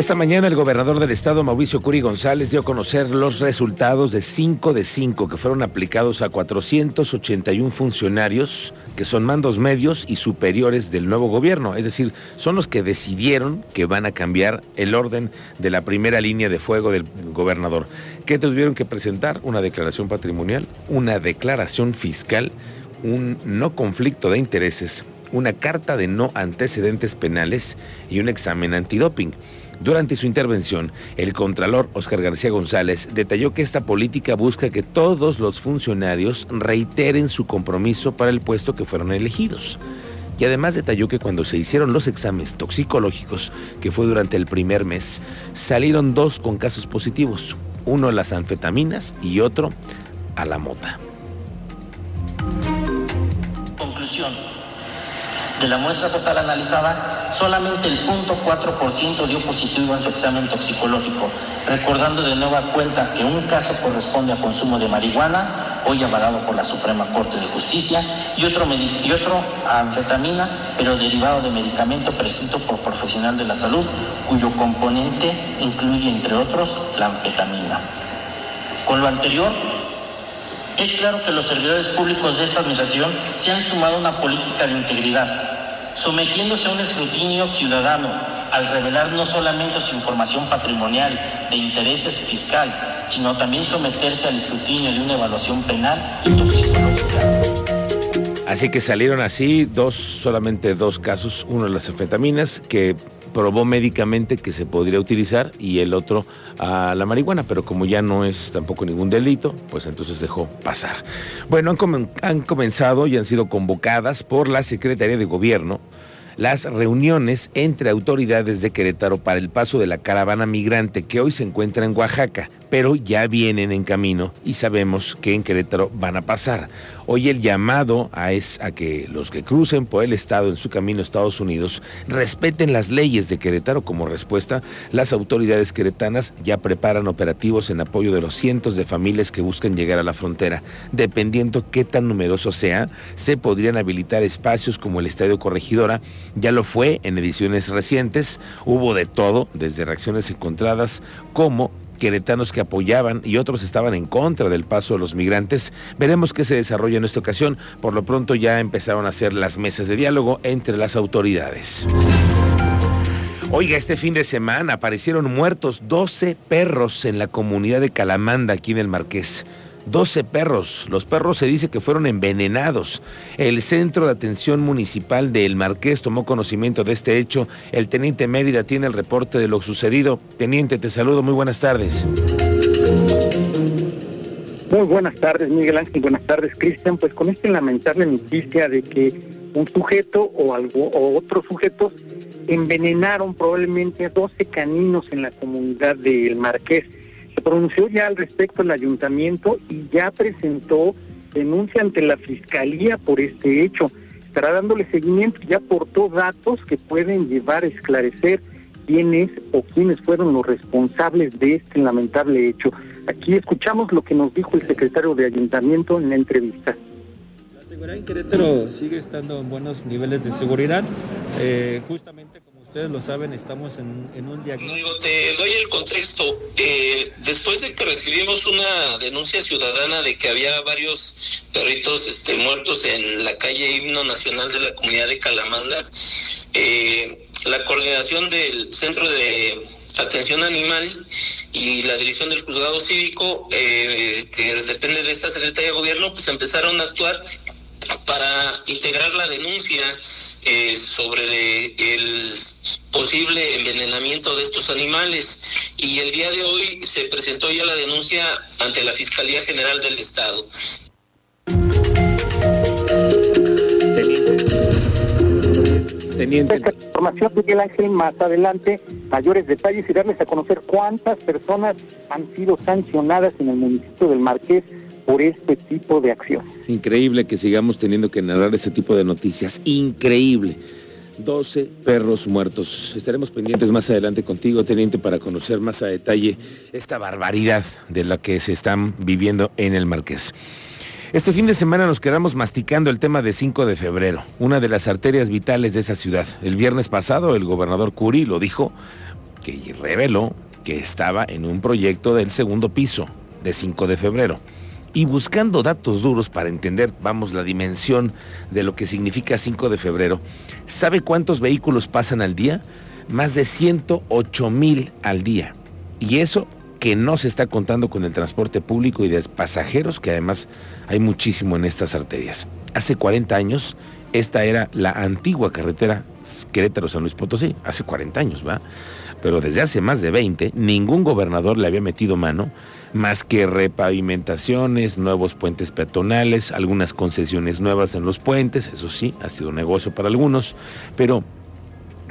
Esta mañana el gobernador del estado, Mauricio Curi González, dio a conocer los resultados de 5 de 5 que fueron aplicados a 481 funcionarios que son mandos medios y superiores del nuevo gobierno. Es decir, son los que decidieron que van a cambiar el orden de la primera línea de fuego del gobernador. ¿Qué tuvieron que presentar? Una declaración patrimonial, una declaración fiscal, un no conflicto de intereses, una carta de no antecedentes penales y un examen antidoping. Durante su intervención, el contralor Oscar García González detalló que esta política busca que todos los funcionarios reiteren su compromiso para el puesto que fueron elegidos. Y además detalló que cuando se hicieron los exámenes toxicológicos, que fue durante el primer mes, salieron dos con casos positivos, uno a las anfetaminas y otro a la mota. Conclusión. De la muestra total analizada, solamente el 0.4% dio positivo en su examen toxicológico, recordando de nueva cuenta que un caso corresponde a consumo de marihuana, hoy avalado por la Suprema Corte de Justicia, y otro, y otro a anfetamina, pero derivado de medicamento prescrito por profesional de la salud, cuyo componente incluye, entre otros, la anfetamina. Con lo anterior, es claro que los servidores públicos de esta administración se han sumado a una política de integridad sometiéndose a un escrutinio ciudadano al revelar no solamente su información patrimonial de intereses fiscal, sino también someterse al escrutinio de una evaluación penal y toxicológica. Así que salieron así dos, solamente dos casos, uno de las anfetaminas que probó médicamente que se podría utilizar y el otro a la marihuana, pero como ya no es tampoco ningún delito, pues entonces dejó pasar. Bueno, han, comenzado y han sido convocadas por la Secretaría de Gobierno las reuniones entre autoridades de Querétaro para el paso de la caravana migrante que hoy se encuentra en Oaxaca, pero ya vienen en camino y sabemos que en Querétaro van a pasar. Hoy el llamado a es a que los que crucen por el estado en su camino a Estados Unidos respeten las leyes de Querétaro como respuesta. Las autoridades queretanas ya preparan operativos en apoyo de los cientos de familias que buscan llegar a la frontera. Dependiendo qué tan numeroso sea, se podrían habilitar espacios como el Estadio Corregidora. Ya lo fue en ediciones recientes. Hubo de todo, desde reacciones encontradas como queretanos que apoyaban y otros estaban en contra del paso de los migrantes. Veremos qué se desarrolla en esta ocasión. Por lo pronto ya empezaron a hacer las mesas de diálogo entre las autoridades. Oiga, este fin de semana aparecieron muertos 12 perros en la comunidad de Calamanda, aquí en el Marqués. 12 perros. Los perros se dice que fueron envenenados. El Centro de Atención Municipal de El Marqués tomó conocimiento de este hecho. El teniente Mérida tiene el reporte de lo sucedido. Teniente, te saludo. Muy buenas tardes. Muy buenas tardes, Miguel Ángel. Buenas tardes, Cristian. Pues con esta lamentable noticia de que un sujeto o algo o otros sujetos envenenaron probablemente a 12 caninos en la comunidad de El Marqués pronunció ya al respecto el ayuntamiento y ya presentó denuncia ante la fiscalía por este hecho. Estará dándole seguimiento, ya aportó datos que pueden llevar a esclarecer quiénes o quiénes fueron los responsables de este lamentable hecho. Aquí escuchamos lo que nos dijo el secretario de ayuntamiento en la entrevista. La seguridad en Querétaro sigue estando en buenos niveles de seguridad. Eh, justamente Ustedes lo saben, estamos en, un diagnóstico. Te doy el contexto. Eh, después de que recibimos una denuncia ciudadana de que había varios perritos este, muertos en la calle Himno Nacional de la Comunidad de Calamanda, eh, la coordinación del Centro de Atención Animal y la dirección del Juzgado Cívico, eh, que depende de esta Secretaría de Gobierno, pues empezaron a actuar para integrar la denuncia eh, sobre el posible envenenamiento de estos animales y el día de hoy se presentó ya la denuncia ante la Fiscalía General del Estado. Teniente. Esta información, Miguel Ángel, más adelante, mayores detalles y darles a conocer cuántas personas han sido sancionadas en el municipio del Marqués por este tipo de acción. Increíble que sigamos teniendo que narrar este tipo de noticias. Increíble. 12 perros muertos. Estaremos pendientes más adelante contigo, teniente, para conocer más a detalle esta barbaridad de la que se están viviendo en el Marqués. Este fin de semana nos quedamos masticando el tema de 5 de febrero, una de las arterias vitales de esa ciudad. El viernes pasado el gobernador Curi lo dijo, que reveló que estaba en un proyecto del segundo piso de 5 de febrero. Y buscando datos duros para entender, vamos, la dimensión de lo que significa 5 de febrero, ¿sabe cuántos vehículos pasan al día? Más de 108 mil al día. Y eso que no se está contando con el transporte público y de pasajeros, que además hay muchísimo en estas arterias. Hace 40 años, esta era la antigua carretera Querétaro-San Luis Potosí, hace 40 años, ¿va? Pero desde hace más de 20, ningún gobernador le había metido mano más que repavimentaciones, nuevos puentes peatonales, algunas concesiones nuevas en los puentes, eso sí, ha sido un negocio para algunos, pero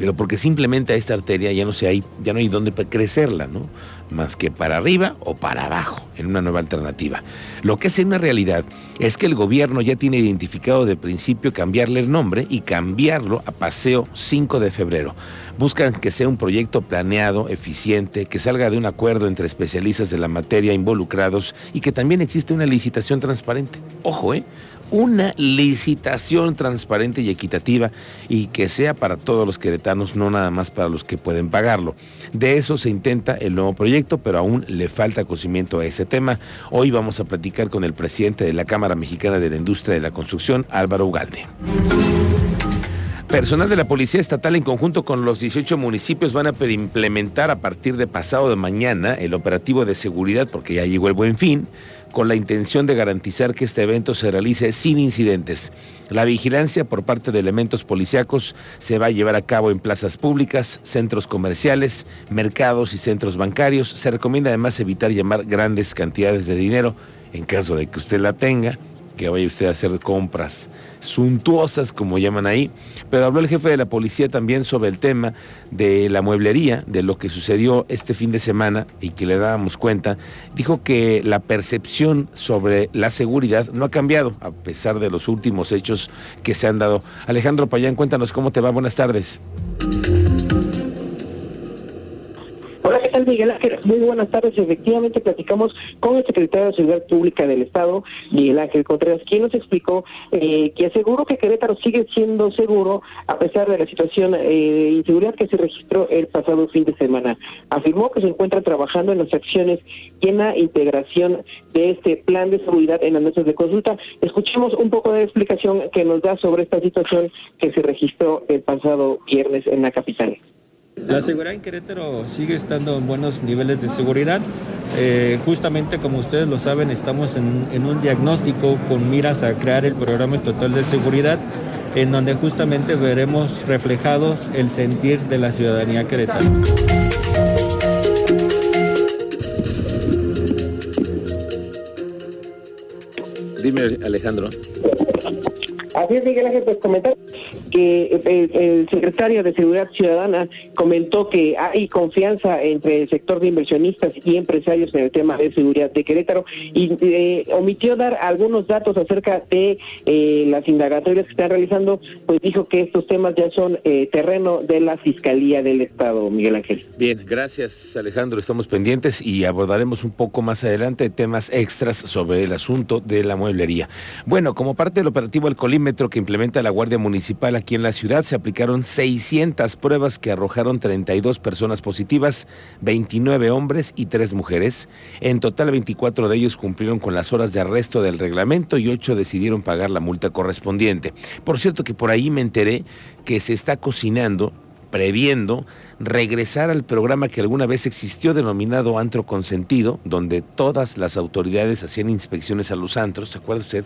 pero porque simplemente a esta arteria ya no se hay, ya no hay dónde crecerla, ¿no? Más que para arriba o para abajo, en una nueva alternativa. Lo que es una realidad es que el gobierno ya tiene identificado de principio cambiarle el nombre y cambiarlo a Paseo 5 de febrero. Buscan que sea un proyecto planeado, eficiente, que salga de un acuerdo entre especialistas de la materia involucrados y que también existe una licitación transparente. Ojo, ¿eh? Una licitación transparente y equitativa y que sea para todos los queretanos, no nada más para los que pueden pagarlo. De eso se intenta el nuevo proyecto, pero aún le falta conocimiento a ese tema. Hoy vamos a platicar con el presidente de la Cámara Mexicana de la Industria de la Construcción, Álvaro Ugalde. Personal de la Policía Estatal en conjunto con los 18 municipios van a implementar a partir de pasado de mañana el operativo de seguridad porque ya llegó el buen fin con la intención de garantizar que este evento se realice sin incidentes. La vigilancia por parte de elementos policíacos se va a llevar a cabo en plazas públicas, centros comerciales, mercados y centros bancarios. Se recomienda además evitar llamar grandes cantidades de dinero en caso de que usted la tenga que vaya usted a hacer compras suntuosas, como llaman ahí. Pero habló el jefe de la policía también sobre el tema de la mueblería, de lo que sucedió este fin de semana y que le dábamos cuenta. Dijo que la percepción sobre la seguridad no ha cambiado a pesar de los últimos hechos que se han dado. Alejandro Payán, cuéntanos cómo te va. Buenas tardes. Tal Miguel Ángel? Muy buenas tardes. Efectivamente platicamos con el secretario de Seguridad Pública del Estado, Miguel Ángel Contreras, quien nos explicó eh, que aseguró que Querétaro sigue siendo seguro a pesar de la situación eh, de inseguridad que se registró el pasado fin de semana. Afirmó que se encuentra trabajando en las acciones y en la integración de este plan de seguridad en las mesas de consulta. Escuchemos un poco de explicación que nos da sobre esta situación que se registró el pasado viernes en la capital. La seguridad en Querétaro sigue estando en buenos niveles de seguridad. Eh, justamente como ustedes lo saben, estamos en, en, un diagnóstico con miras a crear el programa total de seguridad, en donde justamente veremos reflejados el sentir de la ciudadanía queretana. Dime, Alejandro. Así es, Miguel Ángel, pues comentar que el, secretario de Seguridad Ciudadana comentó que hay confianza entre el sector de inversionistas y empresarios en el tema de seguridad de Querétaro y eh, omitió dar algunos datos acerca de eh, las indagatorias que están realizando, pues dijo que estos temas ya son eh, terreno de la Fiscalía del Estado, Miguel Ángel. Bien, gracias Alejandro, estamos pendientes y abordaremos un poco más adelante temas extras sobre el asunto de la mueblería. Bueno, como parte del operativo El Colímetro que implementa la Guardia Municipal aquí en la ciudad, se aplicaron 600 pruebas que arrojaron 32 personas positivas, 29 hombres y 3 mujeres. En total, 24 de ellos cumplieron con las horas de arresto del reglamento y 8 decidieron pagar la multa correspondiente. Por cierto que por ahí me enteré que se está cocinando previendo regresar al programa que alguna vez existió denominado antro consentido, donde todas las autoridades hacían inspecciones a los antros, ¿se acuerda usted?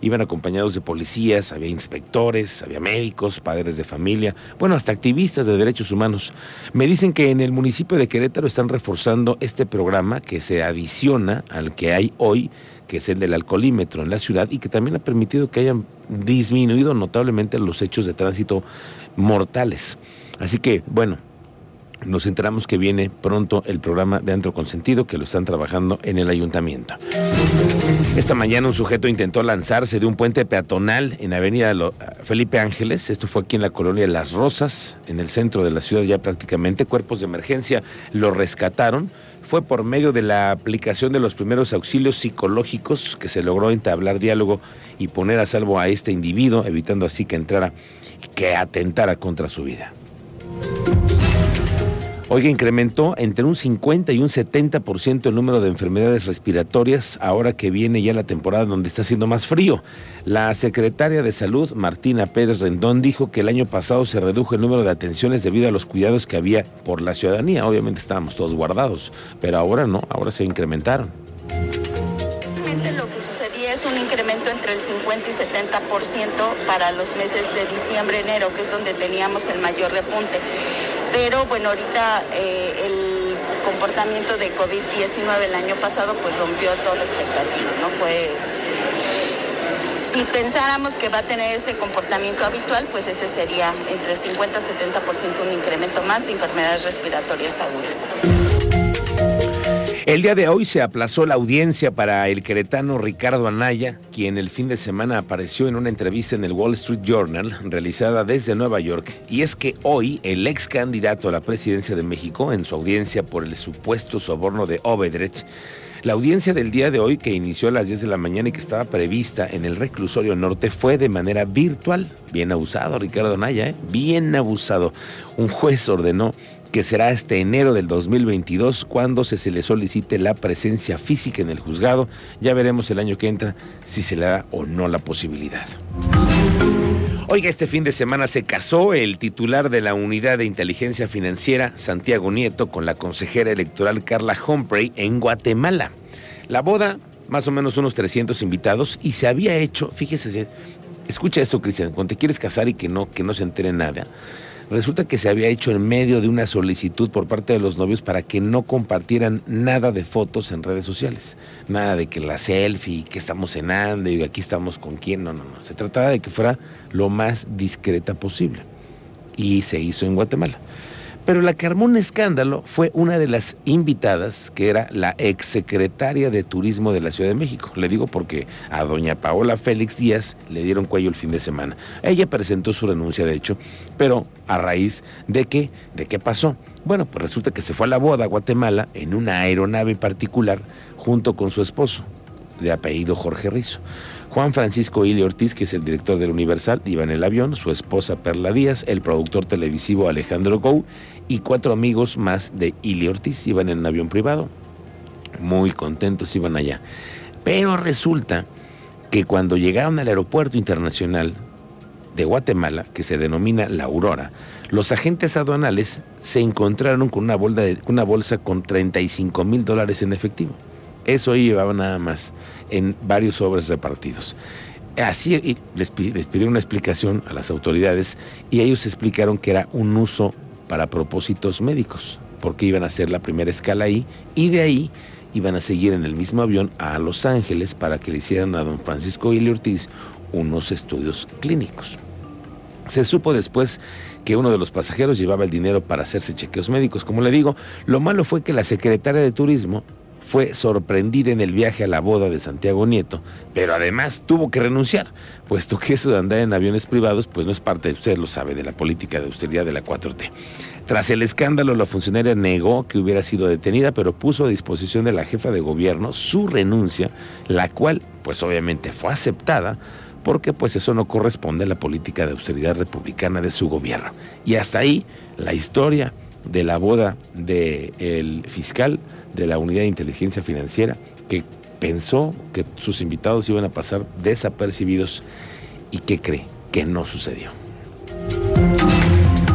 Iban acompañados de policías, había inspectores, había médicos, padres de familia, bueno, hasta activistas de derechos humanos. Me dicen que en el municipio de Querétaro están reforzando este programa que se adiciona al que hay hoy que es el del alcoholímetro en la ciudad y que también ha permitido que hayan disminuido notablemente los hechos de tránsito mortales. Así que, bueno, nos enteramos que viene pronto el programa de Antro Consentido que lo están trabajando en el ayuntamiento. Esta mañana un sujeto intentó lanzarse de un puente peatonal en Avenida Felipe Ángeles. Esto fue aquí en la colonia Las Rosas, en el centro de la ciudad ya prácticamente. Cuerpos de emergencia lo rescataron. Fue por medio de la aplicación de los primeros auxilios psicológicos que se logró entablar diálogo y poner a salvo a este individuo, evitando así que entrara, que atentara contra su vida. Oiga, incrementó entre un 50 y un 70% el número de enfermedades respiratorias ahora que viene ya la temporada donde está haciendo más frío. La secretaria de Salud, Martina Pérez Rendón, dijo que el año pasado se redujo el número de atenciones debido a los cuidados que había por la ciudadanía. Obviamente estábamos todos guardados, pero ahora no, ahora se incrementaron lo que sucedía es un incremento entre el 50 y 70% para los meses de diciembre, enero, que es donde teníamos el mayor repunte pero bueno, ahorita eh, el comportamiento de COVID-19 el año pasado pues rompió toda expectativa, ¿no? Fue este, si pensáramos que va a tener ese comportamiento habitual, pues ese sería entre 50 y 70% un incremento más de enfermedades respiratorias agudas. El día de hoy se aplazó la audiencia para el queretano Ricardo Anaya, quien el fin de semana apareció en una entrevista en el Wall Street Journal realizada desde Nueva York. Y es que hoy el ex candidato a la presidencia de México, en su audiencia por el supuesto soborno de Obedrecht, la audiencia del día de hoy, que inició a las 10 de la mañana y que estaba prevista en el reclusorio norte, fue de manera virtual. Bien abusado, Ricardo Anaya, ¿eh? bien abusado. Un juez ordenó que será este enero del 2022 cuando se, le solicite la presencia física en el juzgado. Ya veremos el año que entra si se le da o no la posibilidad. Oiga, este fin de semana se casó el titular de la Unidad de Inteligencia Financiera, Santiago Nieto, con la consejera electoral Carla Humphrey en Guatemala. La boda, más o menos unos 300 invitados, y se había hecho, fíjese, escucha esto, Cristian, cuando te quieres casar y que no, que no se entere nada Resulta que se había hecho en medio de una solicitud por parte de los novios para que no compartieran nada de fotos en redes sociales. Nada de que la selfie, que estamos cenando y aquí estamos con quién. No, no, no. Se trataba de que fuera lo más discreta posible. Y se hizo en Guatemala. Pero la que armó un escándalo fue una de las invitadas, que era la exsecretaria de Turismo de la Ciudad de México. Le digo porque a doña Paola Félix Díaz le dieron cuello el fin de semana. Ella presentó su renuncia, de hecho, pero a raíz de qué, de qué pasó. Bueno, pues resulta que se fue a la boda a Guatemala en una aeronave particular junto con su esposo, de apellido Jorge Rizo. Juan Francisco Ili Ortiz, que es el director del Universal, iba en el avión, su esposa Perla Díaz, el productor televisivo Alejandro Gou y cuatro amigos más de Ili Ortiz iban en un avión privado. Muy contentos iban allá. Pero resulta que cuando llegaron al aeropuerto internacional de Guatemala, que se denomina La Aurora, los agentes aduanales se encontraron con una bolsa, una bolsa con 35 mil dólares en efectivo. Eso llevaba nada más en varios sobres repartidos. Así les, pidieron una explicación a las autoridades y ellos explicaron que era un uso para propósitos médicos, porque iban a hacer la primera escala ahí y de ahí iban a seguir en el mismo avión a Los Ángeles para que le hicieran a don Francisco Ili Ortiz unos estudios clínicos. Se supo después que uno de los pasajeros llevaba el dinero para hacerse chequeos médicos. Como le digo, lo malo fue que la secretaria de Turismo fue sorprendida en el viaje a la boda de Santiago Nieto, pero además tuvo que renunciar, puesto que eso de andar en aviones privados pues no es parte, usted lo sabe, de la política de austeridad de la 4T. Tras el escándalo, la funcionaria negó que hubiera sido detenida, pero puso a disposición de la jefa de gobierno su renuncia, la cual pues obviamente fue aceptada porque pues eso no corresponde a la política de austeridad republicana de su gobierno. Y hasta ahí la historia de la boda del fiscal de la Unidad de Inteligencia Financiera, que pensó que sus invitados iban a pasar desapercibidos y que cree que no sucedió.